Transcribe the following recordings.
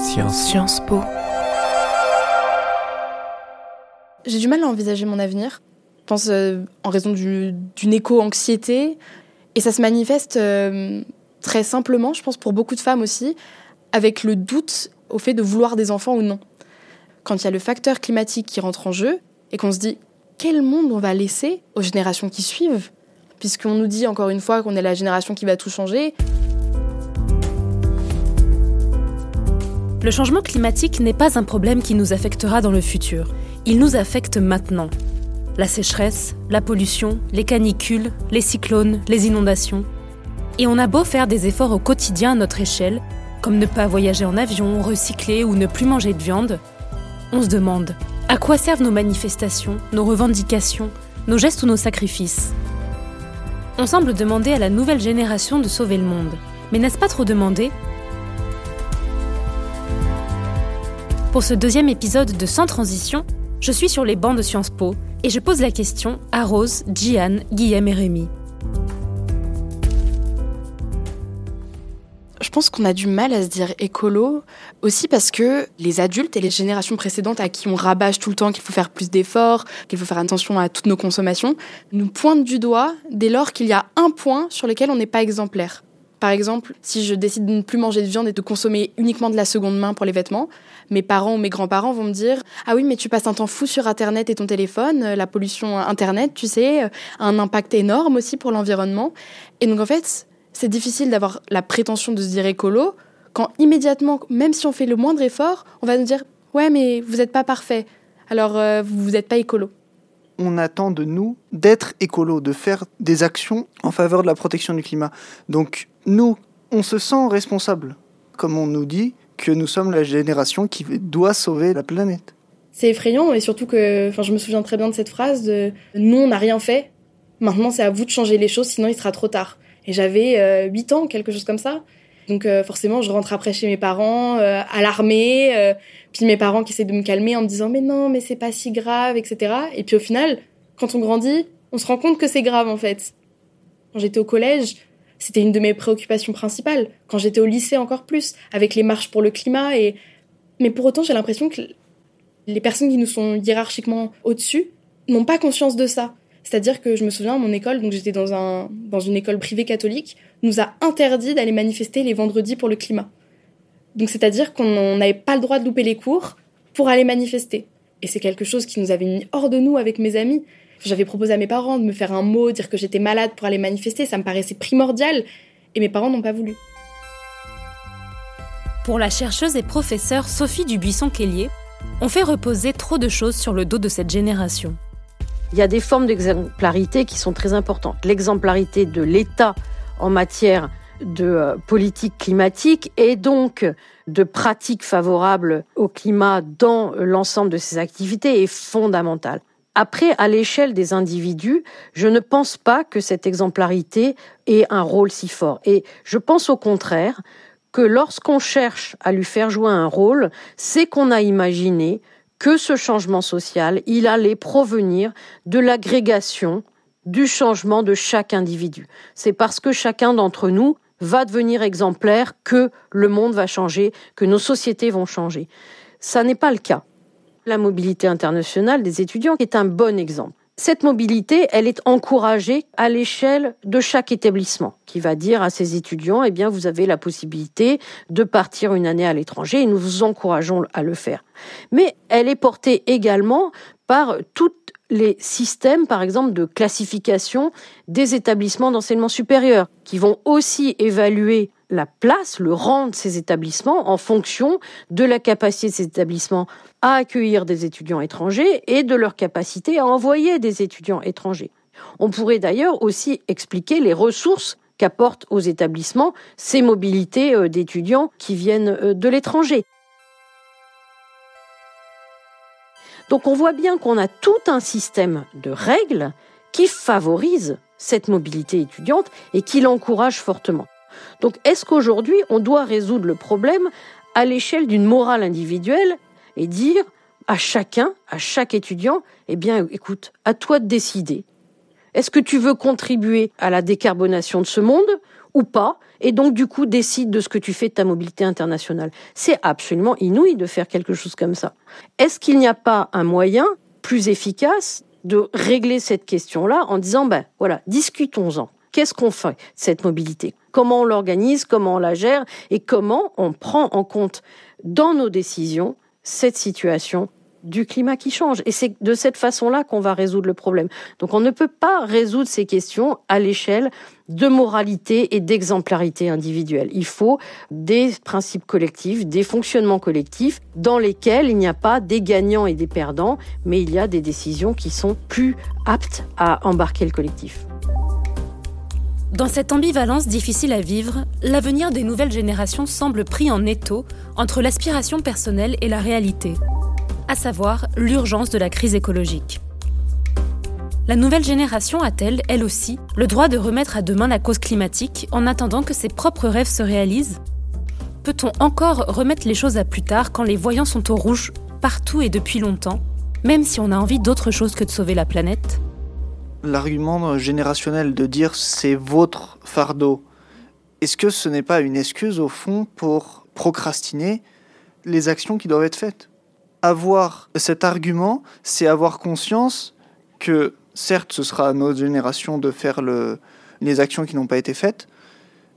Sciences. Sciences Po. J'ai du mal à envisager mon avenir. Je pense euh, en raison d'une éco-anxiété. Et ça se manifeste euh, très simplement, je pense, pour beaucoup de femmes aussi, avec le doute au fait de vouloir des enfants ou non. Quand il y a le facteur climatique qui rentre en jeu et qu'on se dit quel monde on va laisser aux générations qui suivent, puisqu'on nous dit encore une fois qu'on est la génération qui va tout changer. Le changement climatique n'est pas un problème qui nous affectera dans le futur. Il nous affecte maintenant. La sécheresse, la pollution, les canicules, les cyclones, les inondations. Et on a beau faire des efforts au quotidien à notre échelle, comme ne pas voyager en avion, recycler ou ne plus manger de viande, on se demande à quoi servent nos manifestations, nos revendications, nos gestes ou nos sacrifices? On semble demander à la nouvelle génération de sauver le monde. Mais n'est-ce pas trop demander? Pour ce deuxième épisode de Sans Transition, je suis sur les bancs de Sciences Po et je pose la question à Rose, Gian, Guillaume et Rémi. je pense qu'on a du mal à se dire écolo aussi parce que les adultes et les générations précédentes à qui on rabâche tout le temps qu'il faut faire plus d'efforts, qu'il faut faire attention à toutes nos consommations, nous pointent du doigt dès lors qu'il y a un point sur lequel on n'est pas exemplaire. Par exemple, si je décide de ne plus manger de viande et de consommer uniquement de la seconde main pour les vêtements, mes parents ou mes grands-parents vont me dire Ah oui, mais tu passes un temps fou sur Internet et ton téléphone, la pollution Internet, tu sais, a un impact énorme aussi pour l'environnement. Et donc en fait, c'est difficile d'avoir la prétention de se dire écolo quand immédiatement, même si on fait le moindre effort, on va nous dire ouais mais vous n'êtes pas parfait, alors euh, vous n'êtes pas écolo. On attend de nous d'être écolo, de faire des actions en faveur de la protection du climat. Donc nous, on se sent responsable, comme on nous dit que nous sommes la génération qui doit sauver la planète. C'est effrayant et surtout que, enfin, je me souviens très bien de cette phrase de nous on n'a rien fait, maintenant c'est à vous de changer les choses, sinon il sera trop tard. Et j'avais 8 euh, ans, quelque chose comme ça. Donc euh, forcément, je rentre après chez mes parents, euh, alarmée, puis mes parents qui essaient de me calmer en me disant mais non, mais c'est pas si grave, etc. Et puis au final, quand on grandit, on se rend compte que c'est grave en fait. Quand j'étais au collège, c'était une de mes préoccupations principales. Quand j'étais au lycée, encore plus, avec les marches pour le climat. Et mais pour autant, j'ai l'impression que les personnes qui nous sont hiérarchiquement au-dessus n'ont pas conscience de ça. C'est-à-dire que je me souviens, mon école, donc j'étais dans, un, dans une école privée catholique, nous a interdit d'aller manifester les vendredis pour le climat. Donc c'est-à-dire qu'on n'avait pas le droit de louper les cours pour aller manifester. Et c'est quelque chose qui nous avait mis hors de nous avec mes amis. J'avais proposé à mes parents de me faire un mot, dire que j'étais malade pour aller manifester, ça me paraissait primordial, et mes parents n'ont pas voulu. Pour la chercheuse et professeure Sophie Dubuisson-Kellier, on fait reposer trop de choses sur le dos de cette génération il y a des formes d'exemplarité qui sont très importantes. L'exemplarité de l'État en matière de euh, politique climatique et donc de pratiques favorables au climat dans l'ensemble de ces activités est fondamentale. Après, à l'échelle des individus, je ne pense pas que cette exemplarité ait un rôle si fort. Et je pense au contraire que lorsqu'on cherche à lui faire jouer un rôle, c'est qu'on a imaginé que ce changement social, il allait provenir de l'agrégation du changement de chaque individu. C'est parce que chacun d'entre nous va devenir exemplaire que le monde va changer, que nos sociétés vont changer. Ça n'est pas le cas. La mobilité internationale des étudiants est un bon exemple. Cette mobilité, elle est encouragée à l'échelle de chaque établissement, qui va dire à ses étudiants, eh bien, vous avez la possibilité de partir une année à l'étranger et nous vous encourageons à le faire. Mais elle est portée également par tous les systèmes, par exemple, de classification des établissements d'enseignement supérieur, qui vont aussi évaluer la place, le rang de ces établissements en fonction de la capacité de ces établissements à accueillir des étudiants étrangers et de leur capacité à envoyer des étudiants étrangers. On pourrait d'ailleurs aussi expliquer les ressources qu'apportent aux établissements ces mobilités euh, d'étudiants qui viennent euh, de l'étranger. Donc on voit bien qu'on a tout un système de règles qui favorise cette mobilité étudiante et qui l'encourage fortement. Donc est-ce qu'aujourd'hui, on doit résoudre le problème à l'échelle d'une morale individuelle et dire à chacun, à chaque étudiant, eh bien, écoute, à toi de décider. Est-ce que tu veux contribuer à la décarbonation de ce monde ou pas, et donc du coup décide de ce que tu fais de ta mobilité internationale. C'est absolument inouï de faire quelque chose comme ça. Est-ce qu'il n'y a pas un moyen plus efficace de régler cette question-là en disant, ben voilà, discutons-en. Qu'est-ce qu'on fait de cette mobilité? Comment on l'organise Comment on la gère Et comment on prend en compte dans nos décisions cette situation du climat qui change. Et c'est de cette façon-là qu'on va résoudre le problème. Donc on ne peut pas résoudre ces questions à l'échelle de moralité et d'exemplarité individuelle. Il faut des principes collectifs, des fonctionnements collectifs dans lesquels il n'y a pas des gagnants et des perdants, mais il y a des décisions qui sont plus aptes à embarquer le collectif. Dans cette ambivalence difficile à vivre, l'avenir des nouvelles générations semble pris en étau entre l'aspiration personnelle et la réalité, à savoir l'urgence de la crise écologique. La nouvelle génération a-t-elle, elle aussi, le droit de remettre à demain la cause climatique en attendant que ses propres rêves se réalisent? Peut-on encore remettre les choses à plus tard quand les voyants sont au rouge partout et depuis longtemps, même si on a envie d'autre chose que de sauver la planète? L'argument générationnel de dire c'est votre fardeau, est-ce que ce n'est pas une excuse au fond pour procrastiner les actions qui doivent être faites? Avoir cet argument, c'est avoir conscience que certes ce sera à notre génération de faire le, les actions qui n'ont pas été faites,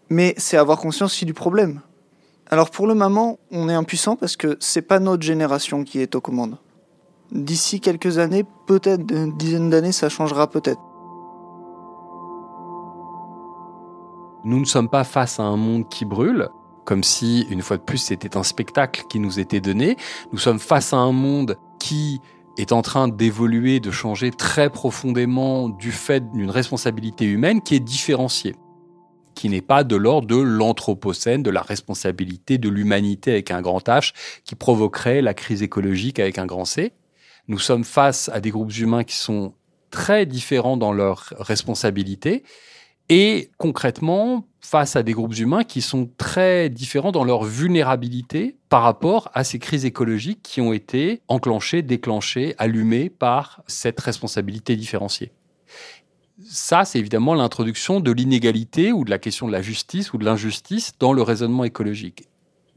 mais c'est avoir conscience aussi du problème. Alors pour le moment, on est impuissant parce que c'est pas notre génération qui est aux commandes d'ici quelques années, peut-être une dizaine d'années, ça changera peut-être. Nous ne sommes pas face à un monde qui brûle, comme si, une fois de plus, c'était un spectacle qui nous était donné. Nous sommes face à un monde qui est en train d'évoluer, de changer très profondément du fait d'une responsabilité humaine qui est différenciée, qui n'est pas de l'ordre de l'anthropocène, de la responsabilité de l'humanité avec un grand H, qui provoquerait la crise écologique avec un grand C. Nous sommes face à des groupes humains qui sont très différents dans leurs responsabilités et concrètement face à des groupes humains qui sont très différents dans leur vulnérabilité par rapport à ces crises écologiques qui ont été enclenchées, déclenchées, allumées par cette responsabilité différenciée. Ça, c'est évidemment l'introduction de l'inégalité ou de la question de la justice ou de l'injustice dans le raisonnement écologique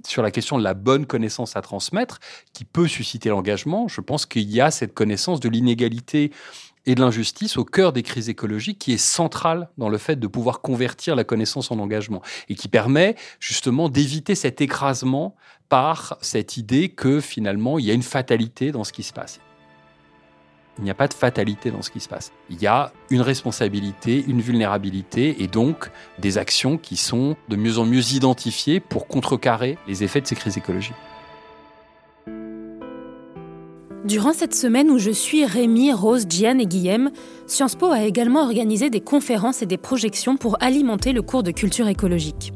sur la question de la bonne connaissance à transmettre, qui peut susciter l'engagement, je pense qu'il y a cette connaissance de l'inégalité et de l'injustice au cœur des crises écologiques qui est centrale dans le fait de pouvoir convertir la connaissance en engagement et qui permet justement d'éviter cet écrasement par cette idée que finalement il y a une fatalité dans ce qui se passe. Il n'y a pas de fatalité dans ce qui se passe. Il y a une responsabilité, une vulnérabilité et donc des actions qui sont de mieux en mieux identifiées pour contrecarrer les effets de ces crises écologiques. Durant cette semaine où je suis Rémi, Rose, Gian et Guillaume, Sciences Po a également organisé des conférences et des projections pour alimenter le cours de culture écologique.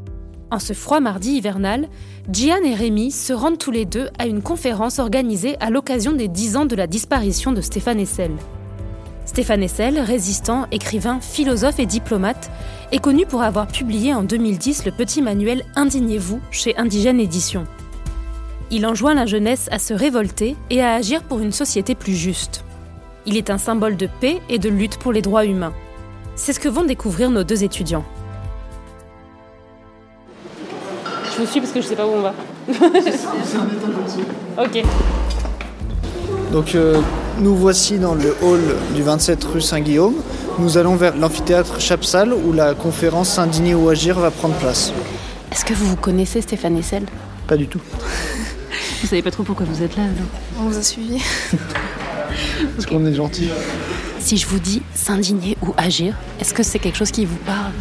En ce froid mardi hivernal, Gian et Rémi se rendent tous les deux à une conférence organisée à l'occasion des 10 ans de la disparition de Stéphane Hessel. Stéphane Hessel, résistant, écrivain, philosophe et diplomate, est connu pour avoir publié en 2010 le petit manuel Indignez-vous chez Indigène Éditions. Il enjoint la jeunesse à se révolter et à agir pour une société plus juste. Il est un symbole de paix et de lutte pour les droits humains. C'est ce que vont découvrir nos deux étudiants. Je vous suis parce que je sais pas où on va. ok. Donc euh, nous voici dans le hall du 27 rue Saint-Guillaume. Nous allons vers l'amphithéâtre Chapsal où la conférence S'indigner ou agir va prendre place. Est-ce que vous connaissez Stéphane Essel? Pas du tout. vous savez pas trop pourquoi vous êtes là alors On vous a suivi. Parce qu'on est gentil. Si je vous dis s'indigner ou agir, est-ce que c'est quelque chose qui vous parle?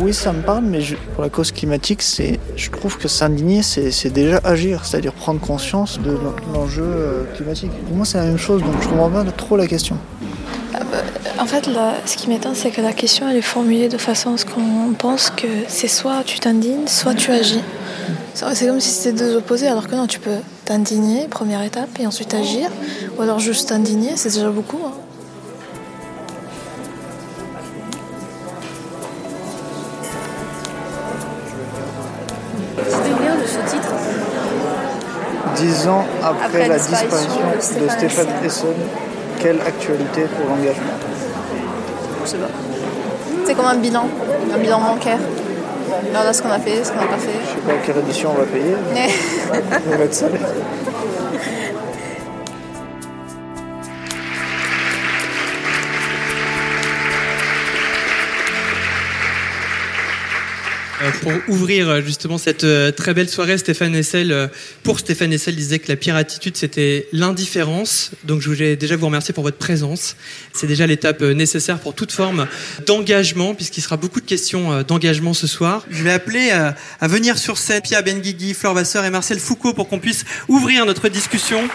Oui, ça me parle, mais pour la cause climatique, c'est, je trouve que s'indigner, c'est, déjà agir, c'est-à-dire prendre conscience de l'enjeu euh, climatique. Pour moi, c'est la même chose, donc je comprends pas trop la question. Ah bah, en fait, ce qui m'étonne, c'est que la question, elle est formulée de façon à ce qu'on pense que c'est soit tu t'indignes, soit tu agis. C'est comme si c'était deux opposés, alors que non, tu peux t'indigner, première étape, et ensuite agir. Ou alors juste t'indigner, c'est déjà beaucoup. Hein. Dix ans après, la disparition, de Stéphane Hesson, quelle actualité pour l'engagement? Je sais pas. C'est comme un bilan, un bilan bancaire. Voilà ce qu'on a fait, ce qu'on a pas fait. Je sais pas quelle édition on va payer. Mais... on va mettre ça. Pour ouvrir euh, justement cette euh, très belle soirée, Stéphane Hessel, pour Stéphane Hessel, disait que la pire attitude, c'était l'indifférence. Donc je voulais déjà vous remercier pour votre présence. C'est déjà l'étape nécessaire pour toute forme d'engagement, puisqu'il sera beaucoup de questions d'engagement ce soir. Je vais appeler à venir sur scène Pia Benguigui, Fleur Vasseur et Marcel Foucault pour qu'on puisse ouvrir notre discussion.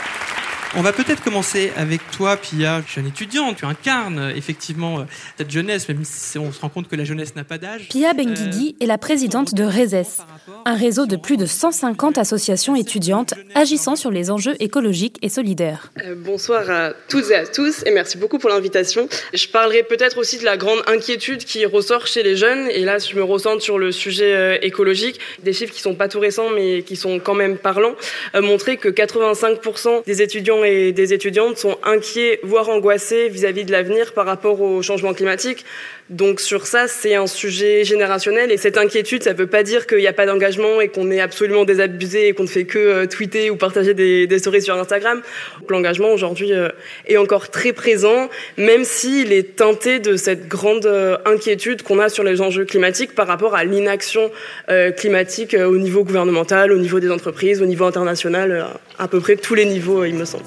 On va peut-être commencer avec toi, Pia, jeune étudiante. Tu incarnes euh, effectivement euh, cette jeunesse, même si on se rend compte que la jeunesse n'a pas d'âge. Pia Benguigui est la présidente de RESES, un réseau de plus de 150 associations étudiantes agissant sur les enjeux écologiques et solidaires. Euh, bonsoir à toutes et à tous et merci beaucoup pour l'invitation. Je parlerai peut-être aussi de la grande inquiétude qui ressort chez les jeunes et là je me ressens sur le sujet écologique. Des chiffres qui sont pas tout récents mais qui sont quand même parlants. montrer que 85% des étudiants et des étudiantes sont inquiets, voire angoissés vis-à-vis de l'avenir par rapport au changement climatique. Donc sur ça, c'est un sujet générationnel et cette inquiétude, ça ne veut pas dire qu'il n'y a pas d'engagement et qu'on est absolument désabusé et qu'on ne fait que euh, tweeter ou partager des, des stories sur Instagram. L'engagement aujourd'hui euh, est encore très présent, même s'il est teinté de cette grande euh, inquiétude qu'on a sur les enjeux climatiques par rapport à l'inaction climatique au niveau gouvernemental, au niveau des entreprises, au niveau international, à peu près tous les niveaux, il me semble.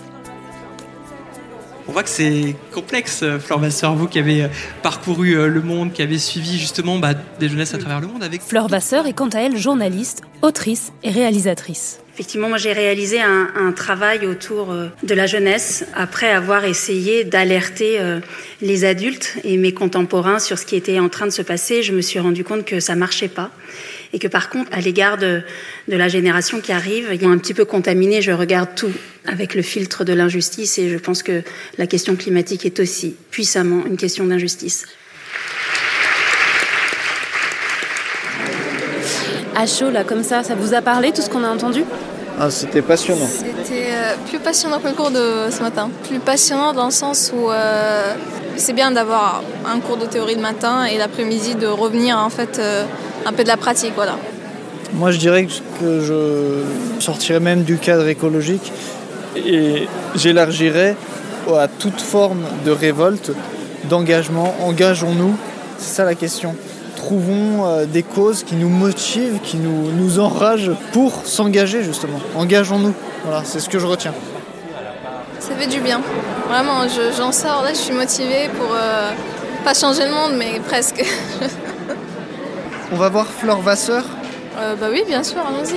On voit que c'est complexe, euh, Fleur Vasseur, vous qui avez euh, parcouru euh, le monde, qui avez suivi justement bah, des jeunesses à travers le monde avec. Fleur Vasseur est quant à elle journaliste, autrice et réalisatrice. Effectivement, moi j'ai réalisé un, travail autour de la jeunesse après avoir essayé d'alerter les adultes et mes contemporains sur ce qui était en train de se passer. Je me suis rendu compte que ça marchait pas et que par contre, à l'égard de, la génération qui arrive, ils ont un petit peu contaminé. Je regarde tout avec le filtre de l'injustice et je pense que la question climatique est aussi puissamment une question d'injustice. À chaud, là, comme ça, ça vous a parlé tout ce qu'on a entendu? Ah, c'était passionnant. C'était euh, plus passionnant que le cours de ce matin. Plus passionnant dans le sens où euh, c'est bien d'avoir un cours de théorie le matin et l'après-midi de revenir en fait euh, un peu de la pratique. Voilà. Moi, je dirais que je sortirais même du cadre écologique et j'élargirais à toute forme de révolte, d'engagement. Engageons-nous, c'est ça la question. Trouvons euh, des causes qui nous motivent, qui nous, nous enragent pour s'engager justement. Engageons-nous. Voilà, c'est ce que je retiens. Ça fait du bien. Vraiment, j'en sors là, je suis motivée pour euh, pas changer le monde, mais presque. On va voir Fleur Vasseur euh, Bah oui, bien sûr, allons-y.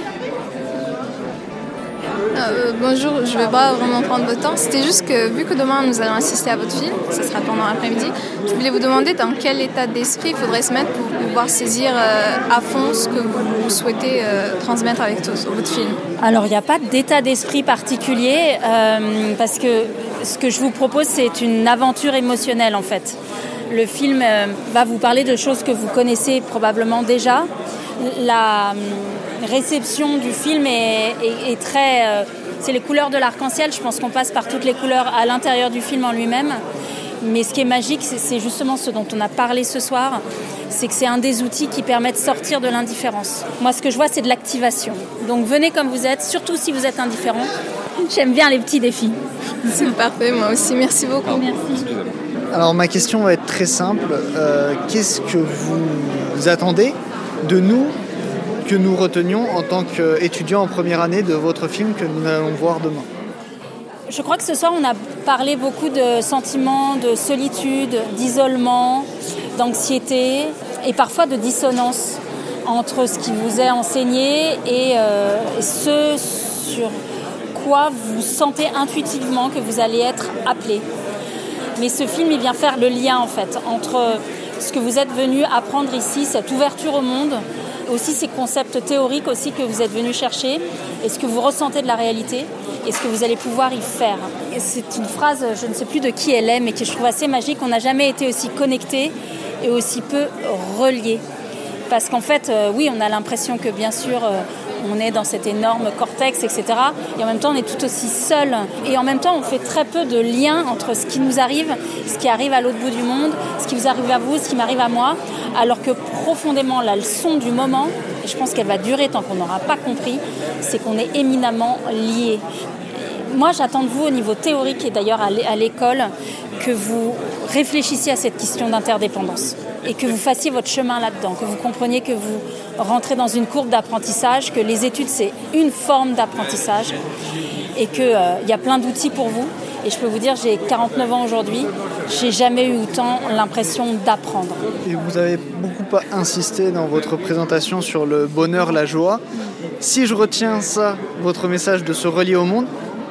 Euh, bonjour, je ne vais pas vraiment prendre votre temps. C'était juste que vu que demain nous allons assister à votre film, ce sera pendant l'après-midi, je voulais vous demander dans quel état d'esprit il faudrait se mettre pour pouvoir saisir euh, à fond ce que vous souhaitez transmettre avec votre film. Alors il n'y a pas d'état d'esprit particulier parce que ce que je vous propose c'est une aventure émotionnelle en fait. Le film euh, va vous parler de choses que vous connaissez probablement déjà. La hum, réception du film est, très... Euh, c'est les couleurs de l'arc-en-ciel. Je pense qu'on passe par toutes les couleurs à l'intérieur du film en lui-même. Mais ce qui est magique, c'est justement ce dont on a parlé ce soir, c'est que c'est un des outils qui permet de sortir de l'indifférence. Moi, ce que je vois, c'est de l'activation. Donc venez comme vous êtes, surtout si vous êtes indifférent. J'aime bien les petits défis. C'est parfait, moi aussi. Merci beaucoup. Merci. Alors ma question va être très simple. Euh, qu'est-ce que vous attendez de nous que nous retenions en tant qu'étudiants en première année de votre film que nous allons voir demain? Je crois que ce soir on a parlé beaucoup de sentiments de solitude, d'isolement, d'anxiété et parfois de dissonance entre ce qui vous est enseigné et euh, ce sur quoi vous sentez intuitivement que vous allez être appelé. Mais ce film, il vient faire le lien en fait entre ce que vous êtes venu apprendre ici, cette ouverture au monde, aussi ces concepts théoriques aussi que vous êtes venu chercher, et ce que vous ressentez de la réalité, et ce que vous allez pouvoir y faire. C'est une phrase, je ne sais plus de qui elle est, mais que je trouve assez magique. On n'a jamais été aussi connecté et aussi peu relié. Parce qu'en fait, euh, oui, on a l'impression que bien sûr, euh, on est dans cet énorme cortex, etc. Et en même temps, on est tout aussi seul. Et en même temps, on fait très peu de liens entre ce qui nous arrive, ce qui arrive à l'autre bout du monde, ce qui vous arrive à vous, ce qui m'arrive à moi. Alors que profondément, la leçon du moment, et je pense qu'elle va durer tant qu'on n'aura pas compris, c'est qu'on est éminemment liés. Moi, j'attends de vous au niveau théorique et d'ailleurs à l'école que vous réfléchissiez à cette question d'interdépendance et que vous fassiez votre chemin là-dedans, que vous compreniez que vous rentrez dans une courbe d'apprentissage, que les études c'est une forme d'apprentissage et qu'il euh, y a plein d'outils pour vous. Et je peux vous dire, j'ai 49 ans aujourd'hui, j'ai jamais eu autant l'impression d'apprendre. Et vous avez beaucoup insisté dans votre présentation sur le bonheur, la joie. Si je retiens ça, votre message de se relier au monde,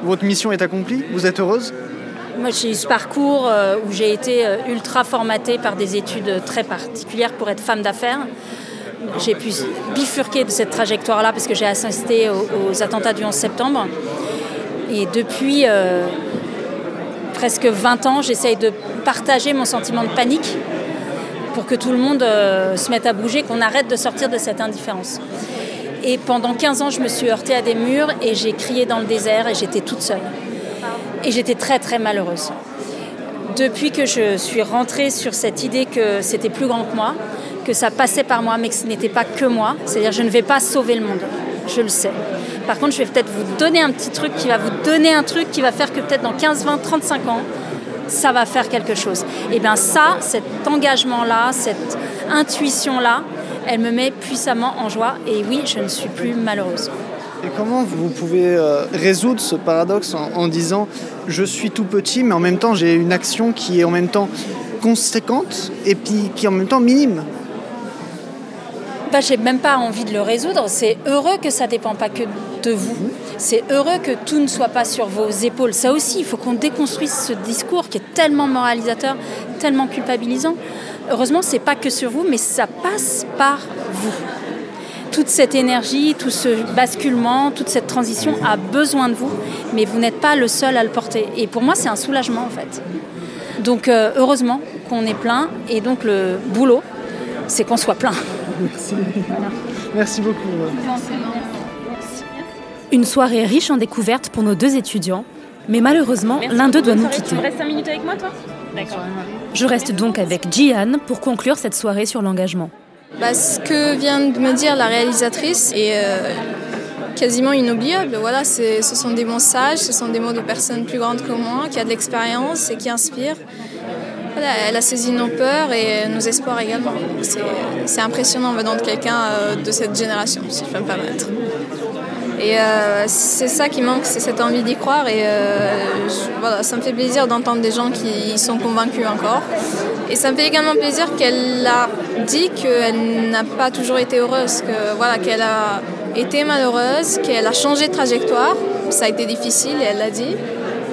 votre mission est accomplie Vous êtes heureuse? J'ai eu ce parcours euh, où j'ai été euh, ultra formatée par des études très particulières pour être femme d'affaires. J'ai pu bifurquer de cette trajectoire-là parce que j'ai assisté aux, attentats du 11 septembre. Et depuis euh, presque 20 ans, j'essaye de partager mon sentiment de panique pour que tout le monde se mette à bouger, qu'on arrête de sortir de cette indifférence. Et pendant 15 ans, je me suis heurtée à des murs et j'ai crié dans le désert et j'étais toute seule. Et j'étais très très malheureuse. Depuis que je suis rentrée sur cette idée que c'était plus grand que moi, que ça passait par moi, mais que ce n'était pas que moi, c'est-à-dire je ne vais pas sauver le monde, je le sais. Par contre, je vais peut-être vous donner un petit truc qui va vous donner un truc qui va faire que peut-être dans 15, 20, 35 ans, ça va faire quelque chose. Et bien ça, cet engagement-là, cette intuition-là, elle me met puissamment en joie. Et oui, je ne suis plus malheureuse. Et comment vous pouvez euh, résoudre ce paradoxe en, disant je suis tout petit, mais en même temps j'ai une action qui est en même temps conséquente et puis qui est en même temps minime? Bah, j'ai même pas envie de le résoudre. C'est heureux que ça ne dépend pas que de vous. C'est heureux que tout ne soit pas sur vos épaules. Ça aussi, il faut qu'on déconstruise ce discours qui est tellement moralisateur, tellement culpabilisant. Heureusement, c'est pas que sur vous, mais ça passe par vous toute cette énergie, tout ce basculement, toute cette transition a besoin de vous, mais vous n'êtes pas le seul à le porter. Et pour moi, c'est un soulagement en fait. Donc euh, heureusement qu'on est plein, et donc le boulot, c'est qu'on soit plein. Merci. Merci beaucoup. Une soirée riche en découvertes pour nos deux étudiants, mais malheureusement, l'un d'eux doit nous quitter. Tu restes 5 minutes avec moi, toi? D'accord. Je reste donc avec Jian pour conclure cette soirée sur l'engagement. Bah, ce que vient de me dire la réalisatrice est euh, quasiment inoubliable. Voilà, ce sont des messages, ce sont des mots de personnes plus grandes que moi, qui a de l'expérience et qui inspirent. elle a saisi nos peurs et nos espoirs également. C'est impressionnant venant de quelqu'un euh, de cette génération, si je peux me permettre. Et euh, c'est ça qui manque, c'est cette envie d'y croire. Et voilà, ça me fait plaisir d'entendre des gens qui sont convaincus encore. Et ça me fait également plaisir qu'elle a dit qu'elle n'a pas toujours été heureuse, que voilà, qu'elle a été malheureuse, qu'elle a changé de trajectoire. Ça a été difficile, elle l'a dit,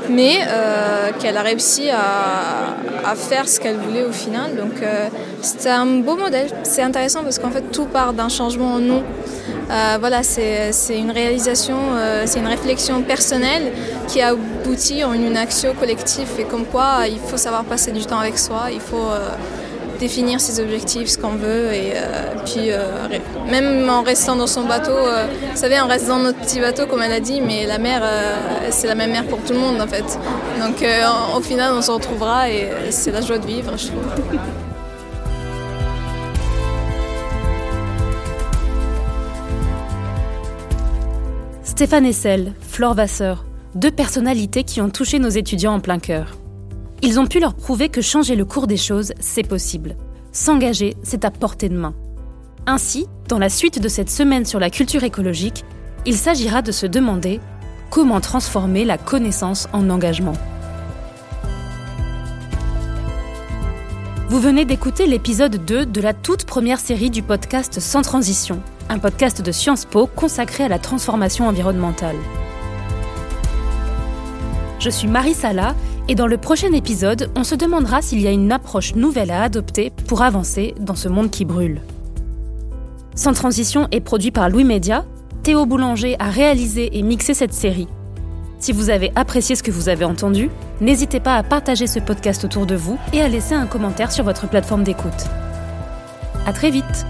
mais euh, qu'elle a réussi à, faire ce qu'elle voulait au final. Donc euh, c'est un beau modèle. C'est intéressant parce qu'en fait tout part d'un changement en nous. Euh, voilà, c'est une réalisation, euh, c'est une réflexion personnelle qui a abouti en une action collective et comme quoi il faut savoir passer du temps avec soi, il faut euh, définir ses objectifs, ce qu'on veut et puis même en restant dans son bateau, vous savez, on reste dans notre petit bateau comme elle a dit, mais la mer, c'est la même mer pour tout le monde en fait. Donc au final, on se retrouvera et c'est la joie de vivre, je trouve. Stéphane Essel, Flore Vasseur, deux personnalités qui ont touché nos étudiants en plein cœur. Ils ont pu leur prouver que changer le cours des choses, c'est possible. S'engager, c'est à portée de main. Ainsi, dans la suite de cette semaine sur la culture écologique, il s'agira de se demander comment transformer la connaissance en engagement. Vous venez d'écouter l'épisode 2 de la toute première série du podcast Sans Transition, un podcast de Sciences Po consacré à la transformation environnementale. Je suis Marie Sala et dans le prochain épisode, on se demandera s'il y a une approche nouvelle à adopter pour avancer dans ce monde qui brûle. Sans transition est produit par Louis Média. Théo Boulanger a réalisé et mixé cette série. Si vous avez apprécié ce que vous avez entendu, n'hésitez pas à partager ce podcast autour de vous et à laisser un commentaire sur votre plateforme d'écoute. À très vite!